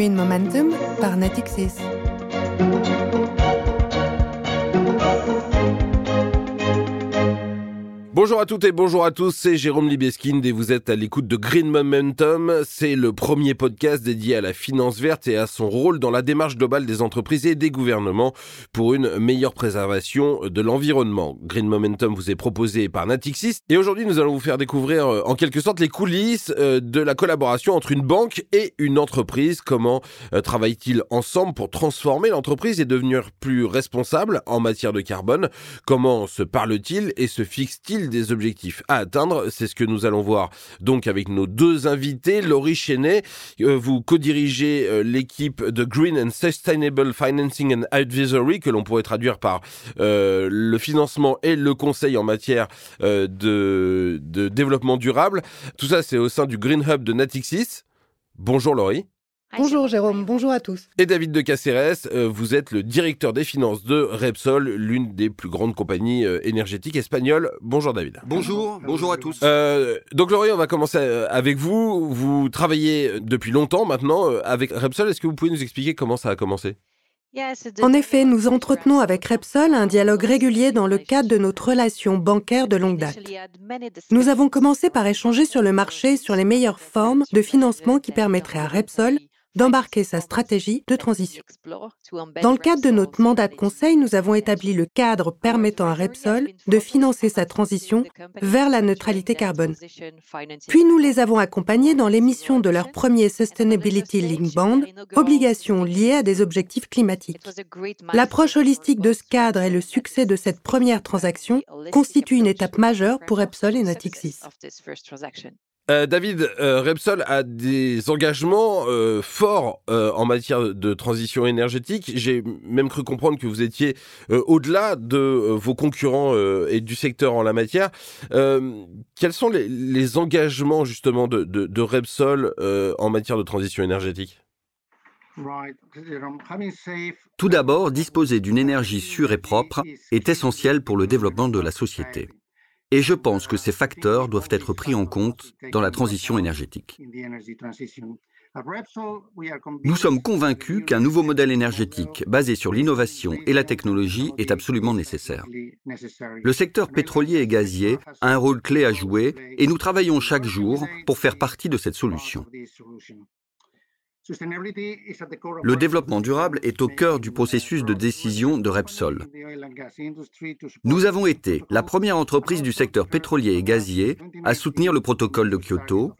Green Momentum par Natixis. Bonjour à toutes et bonjour à tous, c'est Jérôme Libeskind et vous êtes à l'écoute de Green Momentum. C'est le premier podcast dédié à la finance verte et à son rôle dans la démarche globale des entreprises et des gouvernements pour une meilleure préservation de l'environnement. Green Momentum vous est proposé par Natixis et aujourd'hui nous allons vous faire découvrir euh, en quelque sorte les coulisses euh, de la collaboration entre une banque et une entreprise. Comment euh, travaillent-ils ensemble pour transformer l'entreprise et devenir plus responsable en matière de carbone? Comment se parle-t-il et se fixe-t-il des objectifs à atteindre C'est ce que nous allons voir donc avec nos deux invités. Laurie Chenet, euh, vous co-dirigez euh, l'équipe de Green and Sustainable Financing and Advisory, que l'on pourrait traduire par euh, le financement et le conseil en matière de, de développement durable. Tout ça, c'est au sein du Green Hub de Natixis. Bonjour Laurie. Bonjour Jérôme, bonjour à tous. Et David de Caceres, euh, vous êtes le directeur des finances de Repsol, l'une des plus grandes compagnies euh, énergétiques espagnoles. Bonjour David. Bonjour, bonjour à tous. Euh, donc Laurie, on va commencer avec vous. Vous travaillez depuis longtemps maintenant avec Repsol. Est-ce que vous pouvez nous expliquer comment ça a commencé? En effet, nous entretenons avec Repsol un dialogue régulier dans le cadre de notre relation bancaire de longue date. Nous avons commencé par échanger sur le marché sur les meilleures formes de financement qui permettraient à Repsol d'embarquer sa stratégie de transition. Dans le cadre de notre mandat de conseil, nous avons établi le cadre permettant à Repsol de financer sa transition vers la neutralité carbone. Puis nous les avons accompagnés dans l'émission de leur premier Sustainability Link Bond, obligation liée à des objectifs climatiques. L'approche holistique de ce cadre et le succès de cette première transaction constituent une étape majeure pour Repsol et Natixis. Euh, David, euh, Repsol a des engagements euh, forts en matière de transition énergétique. J'ai même cru comprendre que vous étiez au-delà de vos concurrents et du secteur en la matière. quels sont les, engagements justement de, Repsol en matière de transition énergétique? Tout d'abord, disposer d'une énergie sûre et propre est essentiel pour le développement de la société. Et je pense que ces facteurs doivent être pris en compte dans la transition énergétique. Nous sommes convaincus qu'un nouveau modèle énergétique basé sur l'innovation et la technologie est absolument nécessaire. Le secteur pétrolier et gazier a un rôle clé à jouer et nous travaillons chaque jour pour faire partie de cette solution. Le développement durable est au cœur du processus de décision de Repsol. Nous avons été la première entreprise du secteur pétrolier et gazier à soutenir le protocole de Kyoto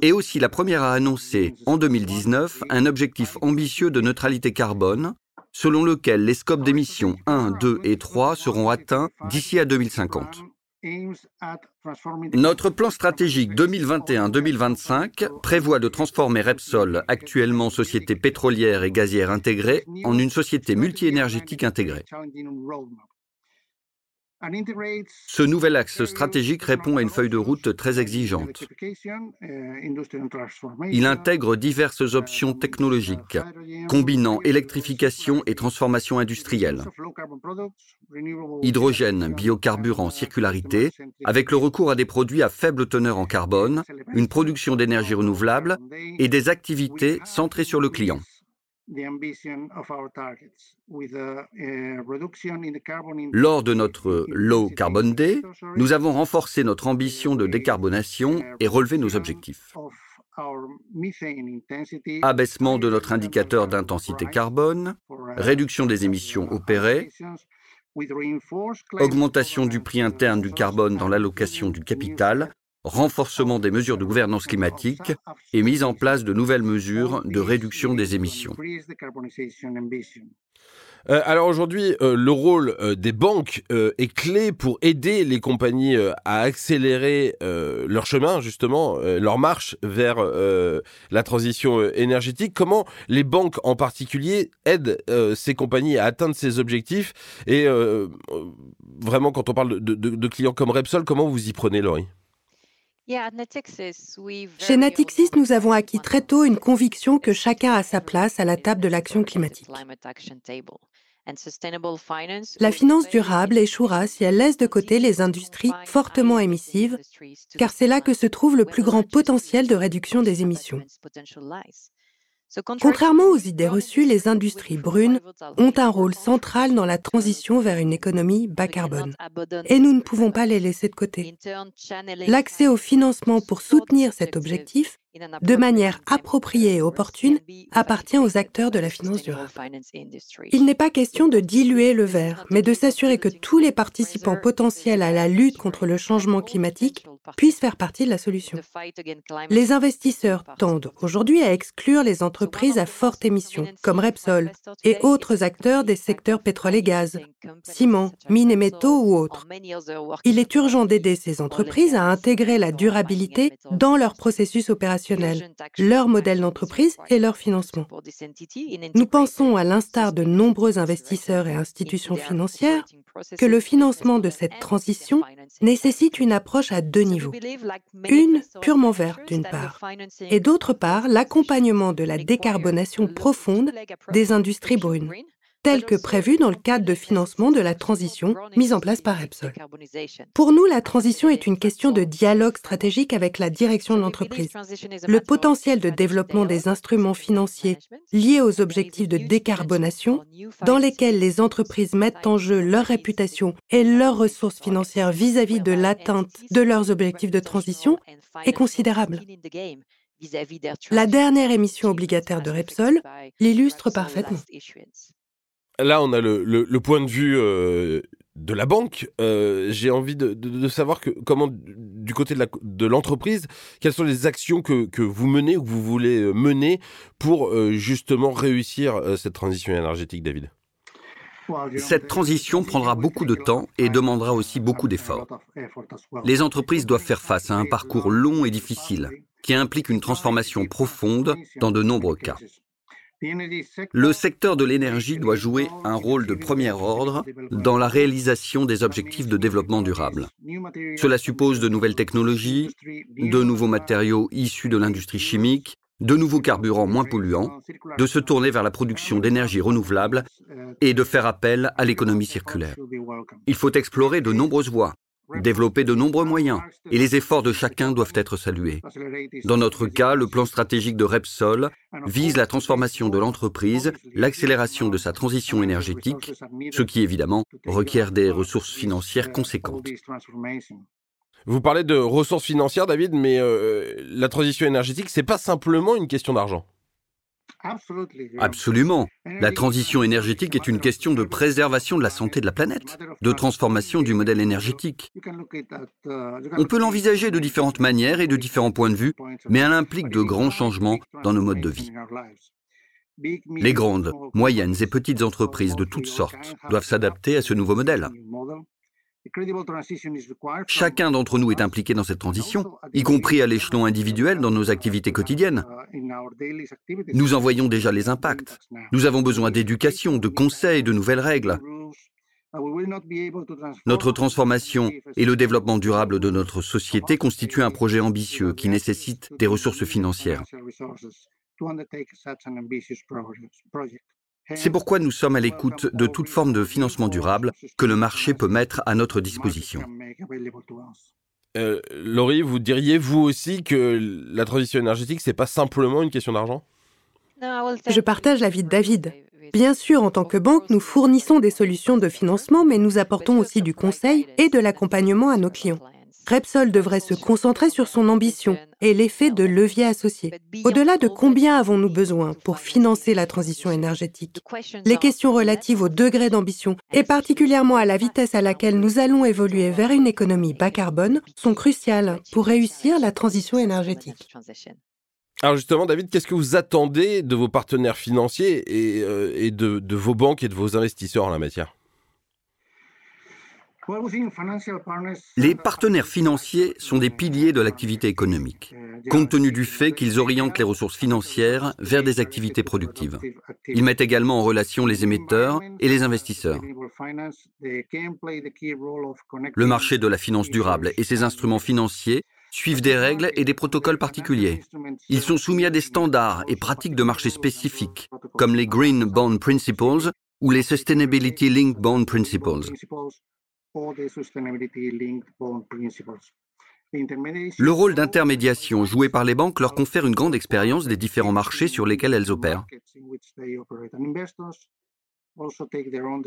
et aussi la première à annoncer en 2019 un objectif ambitieux de neutralité carbone selon lequel les scopes d'émissions 1, 2 et 3 seront atteints d'ici à 2050. Notre plan stratégique 2021-2025 prévoit de transformer Repsol, actuellement société pétrolière et gazière intégrée, en une société multi-énergétique intégrée. Ce nouvel axe stratégique répond à une feuille de route très exigeante. Il intègre diverses options technologiques, combinant électrification et transformation industrielle, hydrogène, biocarburant, circularité, avec le recours à des produits à faible teneur en carbone, une production d'énergie renouvelable et des activités centrées sur le client. Lors de notre Low Carbon Day, nous avons renforcé notre ambition de décarbonation et relevé nos objectifs. Abaissement de notre indicateur d'intensité carbone, réduction des émissions opérées, augmentation du prix interne du carbone dans l'allocation du capital, renforcement des mesures de gouvernance climatique et mise en place de nouvelles mesures de réduction des émissions. Euh, alors aujourd'hui, euh, le rôle euh, des banques est clé pour aider les compagnies à accélérer leur chemin, justement, leur marche vers la transition énergétique. Comment les banques en particulier aident ces compagnies à atteindre ces objectifs? Et vraiment, quand on parle de, clients comme Repsol, comment vous y prenez, Laurie? Chez Natixis, nous avons acquis très tôt une conviction que chacun a sa place à la table de l'action climatique. La finance durable échouera si elle laisse de côté les industries fortement émissives, car c'est là que se trouve le plus grand potentiel de réduction des émissions. Contrairement aux idées reçues, les industries brunes ont un rôle central dans la transition vers une économie bas carbone. Et nous ne pouvons pas les laisser de côté. L'accès au financement pour soutenir cet objectif de manière appropriée et opportune appartient aux acteurs de la finance durable. Il n'est pas question de diluer le verre, mais de s'assurer que tous les participants potentiels à la lutte contre le changement climatique puissent faire partie de la solution. Les investisseurs tendent aujourd'hui à exclure les entreprises à forte émission, comme Repsol, et autres acteurs des secteurs pétrole et gaz, ciment, mines et métaux ou autres. Il est urgent d'aider ces entreprises à intégrer la durabilité dans leur processus opérationnel leur modèle d'entreprise et leur financement. Nous pensons, à l'instar de nombreux investisseurs et institutions financières, que le financement de cette transition nécessite une approche à deux niveaux. Une purement verte d'une part, et d'autre part l'accompagnement de la décarbonation profonde des industries brunes tel que prévu dans le cadre de financement de la transition mise en place par Repsol. Pour nous, la transition est une question de dialogue stratégique avec la direction de l'entreprise. Le potentiel de développement des instruments financiers liés aux objectifs de décarbonation, dans lesquels les entreprises mettent en jeu leur réputation et leurs ressources financières vis-à-vis de l'atteinte de leurs objectifs de transition, est considérable. La dernière émission obligataire de Repsol l'illustre parfaitement. Là, on a le, point de vue euh, de la banque. Euh, j'ai envie de, savoir que, comment, du côté de l'entreprise, quelles sont les actions que, vous menez ou que vous voulez euh, mener pour justement réussir cette transition énergétique, David? Cette transition prendra beaucoup de temps et demandera aussi beaucoup d'efforts. Les entreprises doivent faire face à un parcours long et difficile qui implique une transformation profonde dans de nombreux cas. Le secteur de l'énergie doit jouer un rôle de premier ordre dans la réalisation des objectifs de développement durable. Cela suppose de nouvelles technologies, de nouveaux matériaux issus de l'industrie chimique, de nouveaux carburants moins polluants, de se tourner vers la production d'énergie renouvelable et de faire appel à l'économie circulaire. Il faut explorer de nombreuses voies, développer de nombreux moyens, et les efforts de chacun doivent être salués. Dans notre cas, le plan stratégique de Repsol vise la transformation de l'entreprise, l'accélération de sa transition énergétique, ce qui évidemment requiert des ressources financières conséquentes. Vous parlez de ressources financières, David, mais euh, la transition énergétique, c'est pas simplement une question d'argent. Absolument. La transition énergétique est une question de préservation de la santé de la planète, de transformation du modèle énergétique. On peut l'envisager de différentes manières et de différents points de vue, mais elle implique de grands changements dans nos modes de vie. Les grandes, moyennes et petites entreprises de toutes sortes doivent s'adapter à ce nouveau modèle. Chacun d'entre nous est impliqué dans cette transition, y compris à l'échelon individuel dans nos activités quotidiennes. Nous en voyons déjà les impacts. Nous avons besoin d'éducation, de conseils, de nouvelles règles. Notre transformation et le développement durable de notre société constituent un projet ambitieux qui nécessite des ressources financières. C'est pourquoi nous sommes à l'écoute de toute forme de financement durable que le marché peut mettre à notre disposition. Euh, Laurie, vous diriez vous aussi que la transition énergétique, c'est pas simplement une question d'argent? Je partage l'avis de David. Bien sûr, en tant que banque, nous fournissons des solutions de financement, mais nous apportons aussi du conseil et de l'accompagnement à nos clients. Repsol devrait se concentrer sur son ambition et l'effet de levier associé. Au-delà de combien avons-nous besoin pour financer la transition énergétique, les questions relatives au degré d'ambition et particulièrement à la vitesse à laquelle nous allons évoluer vers une économie bas carbone sont cruciales pour réussir la transition énergétique. Alors justement, David, qu'est-ce que vous attendez de vos partenaires financiers et, euh, de vos banques et de vos investisseurs en la matière? Les partenaires financiers sont des piliers de l'activité économique, compte tenu du fait qu'ils orientent les ressources financières vers des activités productives. Ils mettent également en relation les émetteurs et les investisseurs. Le marché de la finance durable et ses instruments financiers suivent des règles et des protocoles particuliers. Ils sont soumis à des standards et pratiques de marché spécifiques, comme les Green Bond Principles ou les Sustainability Linked Bond Principles. Le rôle d'intermédiation joué par les banques leur confère une grande expérience des différents marchés sur lesquels elles opèrent.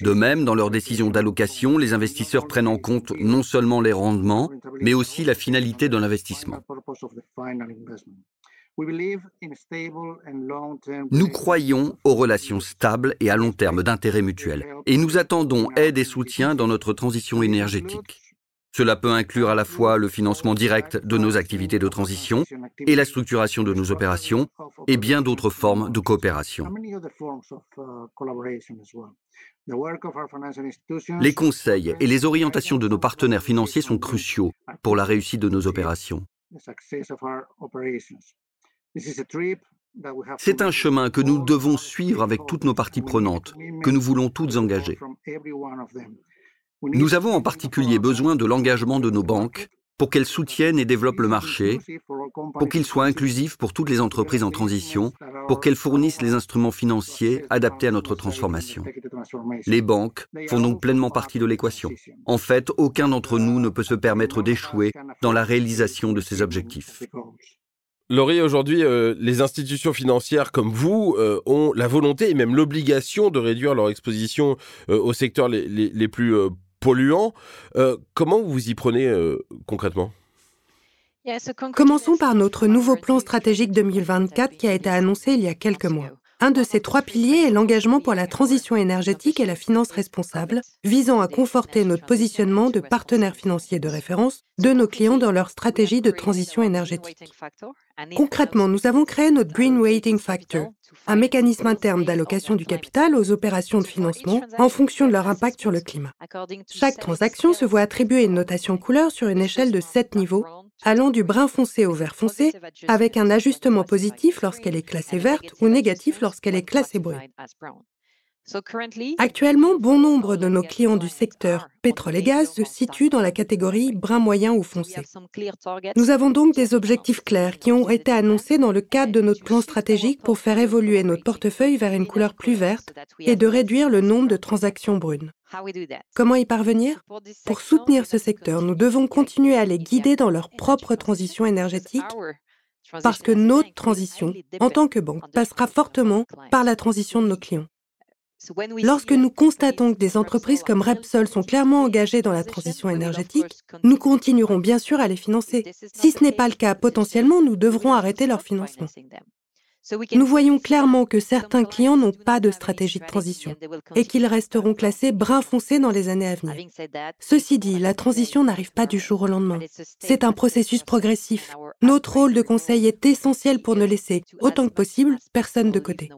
De même, dans leurs décisions d'allocation, les investisseurs prennent en compte non seulement les rendements, mais aussi la finalité de l'investissement. Nous croyons aux relations stables et à long terme d'intérêt mutuel, et nous attendons aide et soutien dans notre transition énergétique. Cela peut inclure à la fois le financement direct de nos activités de transition et la structuration de nos opérations et bien d'autres formes de coopération. Les conseils et les orientations de nos partenaires financiers sont cruciaux pour la réussite de nos opérations. C'est un chemin que nous devons suivre avec toutes nos parties prenantes, que nous voulons toutes engager. Nous avons en particulier besoin de l'engagement de nos banques pour qu'elles soutiennent et développent le marché, pour qu'il soit inclusif pour toutes les entreprises en transition, pour qu'elles fournissent les instruments financiers adaptés à notre transformation. Les banques font donc pleinement partie de l'équation. En fait, aucun d'entre nous ne peut se permettre d'échouer dans la réalisation de ces objectifs. Laurie, aujourd'hui, euh, les institutions financières comme vous euh, ont la volonté et même l'obligation de réduire leur exposition euh, aux secteurs les, les plus polluants. Euh, comment vous y prenez euh, concrètement? Commençons par notre nouveau plan stratégique 2024 qui a été annoncé il y a quelques mois. Un de ces trois piliers est l'engagement pour la transition énergétique et la finance responsable, visant à conforter notre positionnement de partenaire financier de référence de nos clients dans leur stratégie de transition énergétique. Concrètement, nous avons créé notre Green Rating Factor, un mécanisme interne d'allocation du capital aux opérations de financement en fonction de leur impact sur le climat. Chaque transaction se voit attribuer une notation couleur sur une échelle de 7 niveaux allant du brun foncé au vert foncé, avec un ajustement positif lorsqu'elle est classée verte ou négatif lorsqu'elle est classée brune. Actuellement, bon nombre de nos clients du secteur pétrole et gaz se situent dans la catégorie brun moyen ou foncé. Nous avons donc des objectifs clairs qui ont été annoncés dans le cadre de notre plan stratégique pour faire évoluer notre portefeuille vers une couleur plus verte et de réduire le nombre de transactions brunes. Comment y parvenir? Pour soutenir ce secteur, nous devons continuer à les guider dans leur propre transition. énergétique parce que notre transition, en tant que banque, passera fortement par la transition de nos clients. Lorsque nous constatons que des entreprises comme Repsol sont clairement engagées dans la transition énergétique, nous continuerons bien sûr à les financer. Si ce n'est pas le cas, potentiellement, nous devrons arrêter leur financement. Nous voyons clairement que certains clients n'ont pas de stratégie de transition et qu'ils resteront classés brun foncé dans les années à venir. Ceci dit, la transition n'arrive pas du jour au lendemain. C'est un processus progressif. Notre rôle de conseil est essentiel pour ne laisser, autant que possible, personne de côté.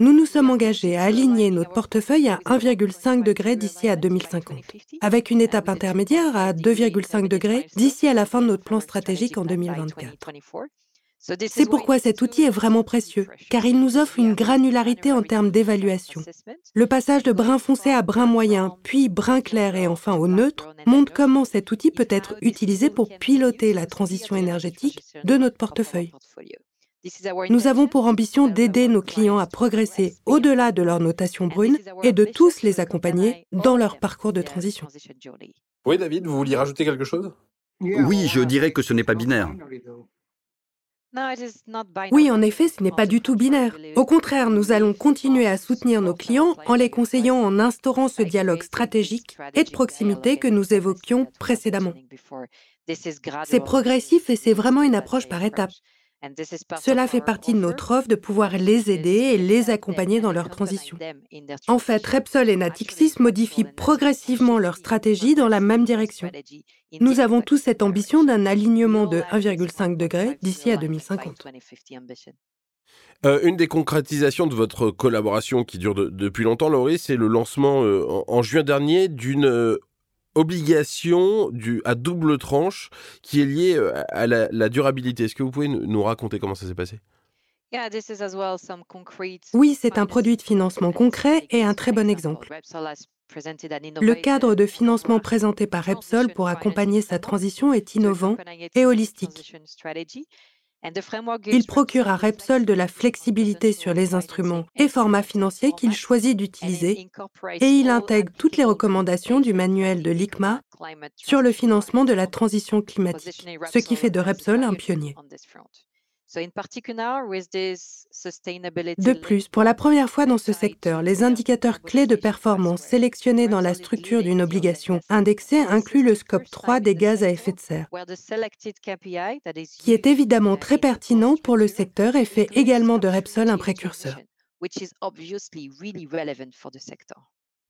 Nous nous sommes engagés à aligner notre portefeuille à 1,5 degré d'ici à 2050, avec une étape intermédiaire à 2,5 degrés d'ici à la fin de notre plan stratégique en 2024. C'est pourquoi cet outil est vraiment précieux, car il nous offre une granularité en termes d'évaluation. Le passage de brun foncé à brun moyen, puis brun clair et enfin au neutre montre comment cet outil peut être utilisé pour piloter la transition énergétique de notre portefeuille. Nous avons pour ambition d'aider nos clients à progresser au-delà de leur notation brune et de tous les accompagner dans leur parcours de transition. Oui, David, vous vouliez rajouter quelque chose? Oui, je dirais que ce n'est pas binaire. Oui, en effet, ce n'est pas du tout binaire. Au contraire, nous allons continuer à soutenir nos clients en les conseillant en instaurant ce dialogue stratégique et de proximité que nous évoquions précédemment. C'est progressif et c'est vraiment une approche par étapes. Cela fait partie de notre offre de pouvoir les aider et les accompagner dans leur transition. En fait, Repsol et Natixis modifient progressivement leur stratégie dans la même direction. Nous avons tous cette ambition d'un alignement de 1,5 degré d'ici à 2050. Euh, une des concrétisations de votre collaboration qui dure depuis longtemps, Laurie, c'est le lancement euh, en, juin dernier d'une euh, obligation du, à double tranche qui est liée euh, à la, durabilité. Est-ce que vous pouvez nous raconter comment ça s'est passé? Oui, c'est un produit de financement concret et un très bon exemple. Le cadre de financement présenté par Repsol pour accompagner sa transition est innovant et holistique. Il procure à Repsol de la flexibilité sur les instruments et formats financiers qu'il choisit d'utiliser et il intègre toutes les recommandations du manuel de l'ICMA sur le financement de la transition climatique, ce qui fait de Repsol un pionnier. De plus, pour la première fois dans ce secteur, les indicateurs clés de performance sélectionnés dans la structure d'une obligation indexée incluent le scope 3 des gaz à effet de serre, qui est évidemment très pertinent pour le secteur et fait également de Repsol un précurseur.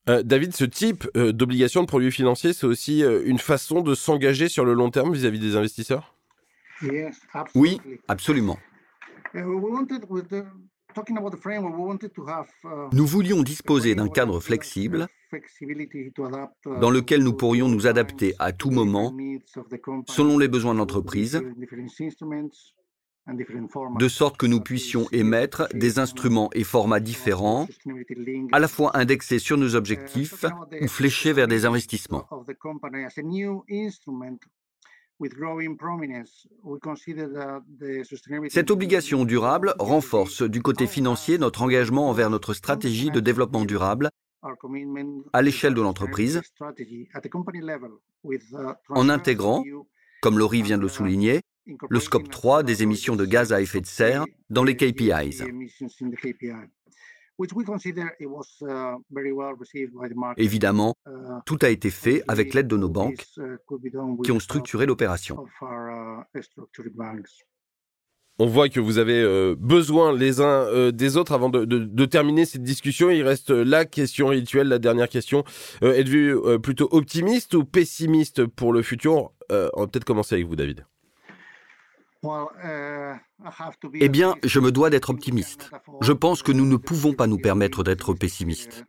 Euh, David, ce type euh, d'obligation de produits financiers, c'est aussi euh, une façon de s'engager sur le long terme vis à -vis des investisseurs? Oui, absolument. Nous voulions disposer d'un cadre flexible uh, dans lequel nous pourrions nous adapter à tout moment selon les besoins de l'entreprise, de sorte que nous puissions émettre des instruments et formats différents, à la fois indexés sur nos uh, objectifs ou fléchés vers des investissements. Cette obligation durable renforce du côté financier notre engagement envers notre stratégie de développement durable à l'échelle de l'entreprise, en intégrant, comme Laurie vient de le souligner, le scope 3 des émissions de gaz à effet de serre dans les KPIs. Évidemment, tout a été fait avec l'aide de nos banques uh, qui ont structuré l'opération. Uh, On voit que vous avez euh, besoin les uns euh, des autres avant de, terminer cette discussion. Il reste la question rituelle, la dernière question. Euh, êtes-vous plutôt optimiste ou pessimiste pour le futur? On va peut-être commencer avec vous, David. Uh, eh bien, je me dois d'être optimiste. Je pense que nous ne pouvons pas nous permettre d'être pessimistes.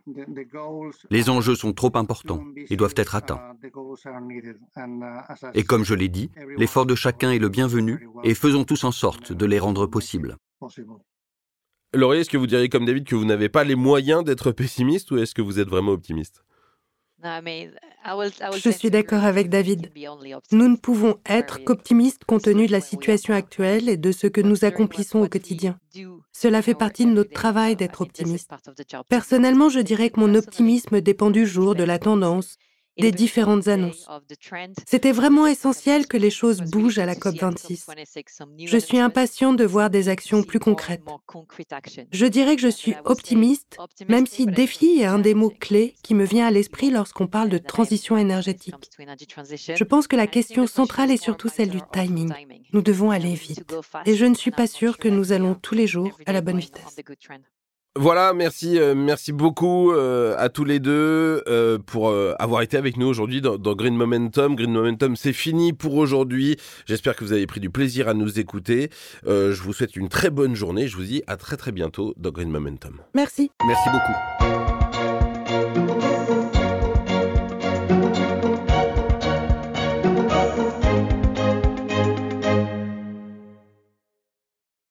Les enjeux sont trop importants et doivent être atteints. Et comme je l'ai dit, l'effort de chacun est le bienvenu et faisons tous en sorte de les rendre possibles. Laurie, est-ce que vous diriez comme David que vous n'avez pas les moyens d'être pessimiste ou est-ce que vous êtes vraiment optimiste? Je suis d'accord avec David. Nous ne pouvons être qu'optimistes compte tenu de la situation actuelle et de ce que nous accomplissons au quotidien. Cela fait partie de notre travail d'être optimiste. Personnellement, je dirais que mon optimisme dépend du jour, de la tendance, des différentes annonces. C'était vraiment essentiel que les choses bougent à la COP26. Je suis impatient de voir des actions plus concrètes. Je dirais que je suis optimiste, même si défi est un des mots clés qui me vient à l'esprit lorsqu'on parle de transition énergétique. Je pense que la question centrale est surtout celle du timing. Nous devons aller vite. Et je ne suis pas sûre que nous allons tous les jours à la bonne vitesse. Voilà, merci, euh, merci beaucoup euh, à tous les deux euh, pour avoir été avec nous aujourd'hui dans, Green Momentum. Green Momentum, c'est fini pour aujourd'hui. J'espère que vous avez pris du plaisir à nous écouter. je vous souhaite une très bonne journée. Je vous dis à très très bientôt dans Green Momentum. Merci. Merci beaucoup.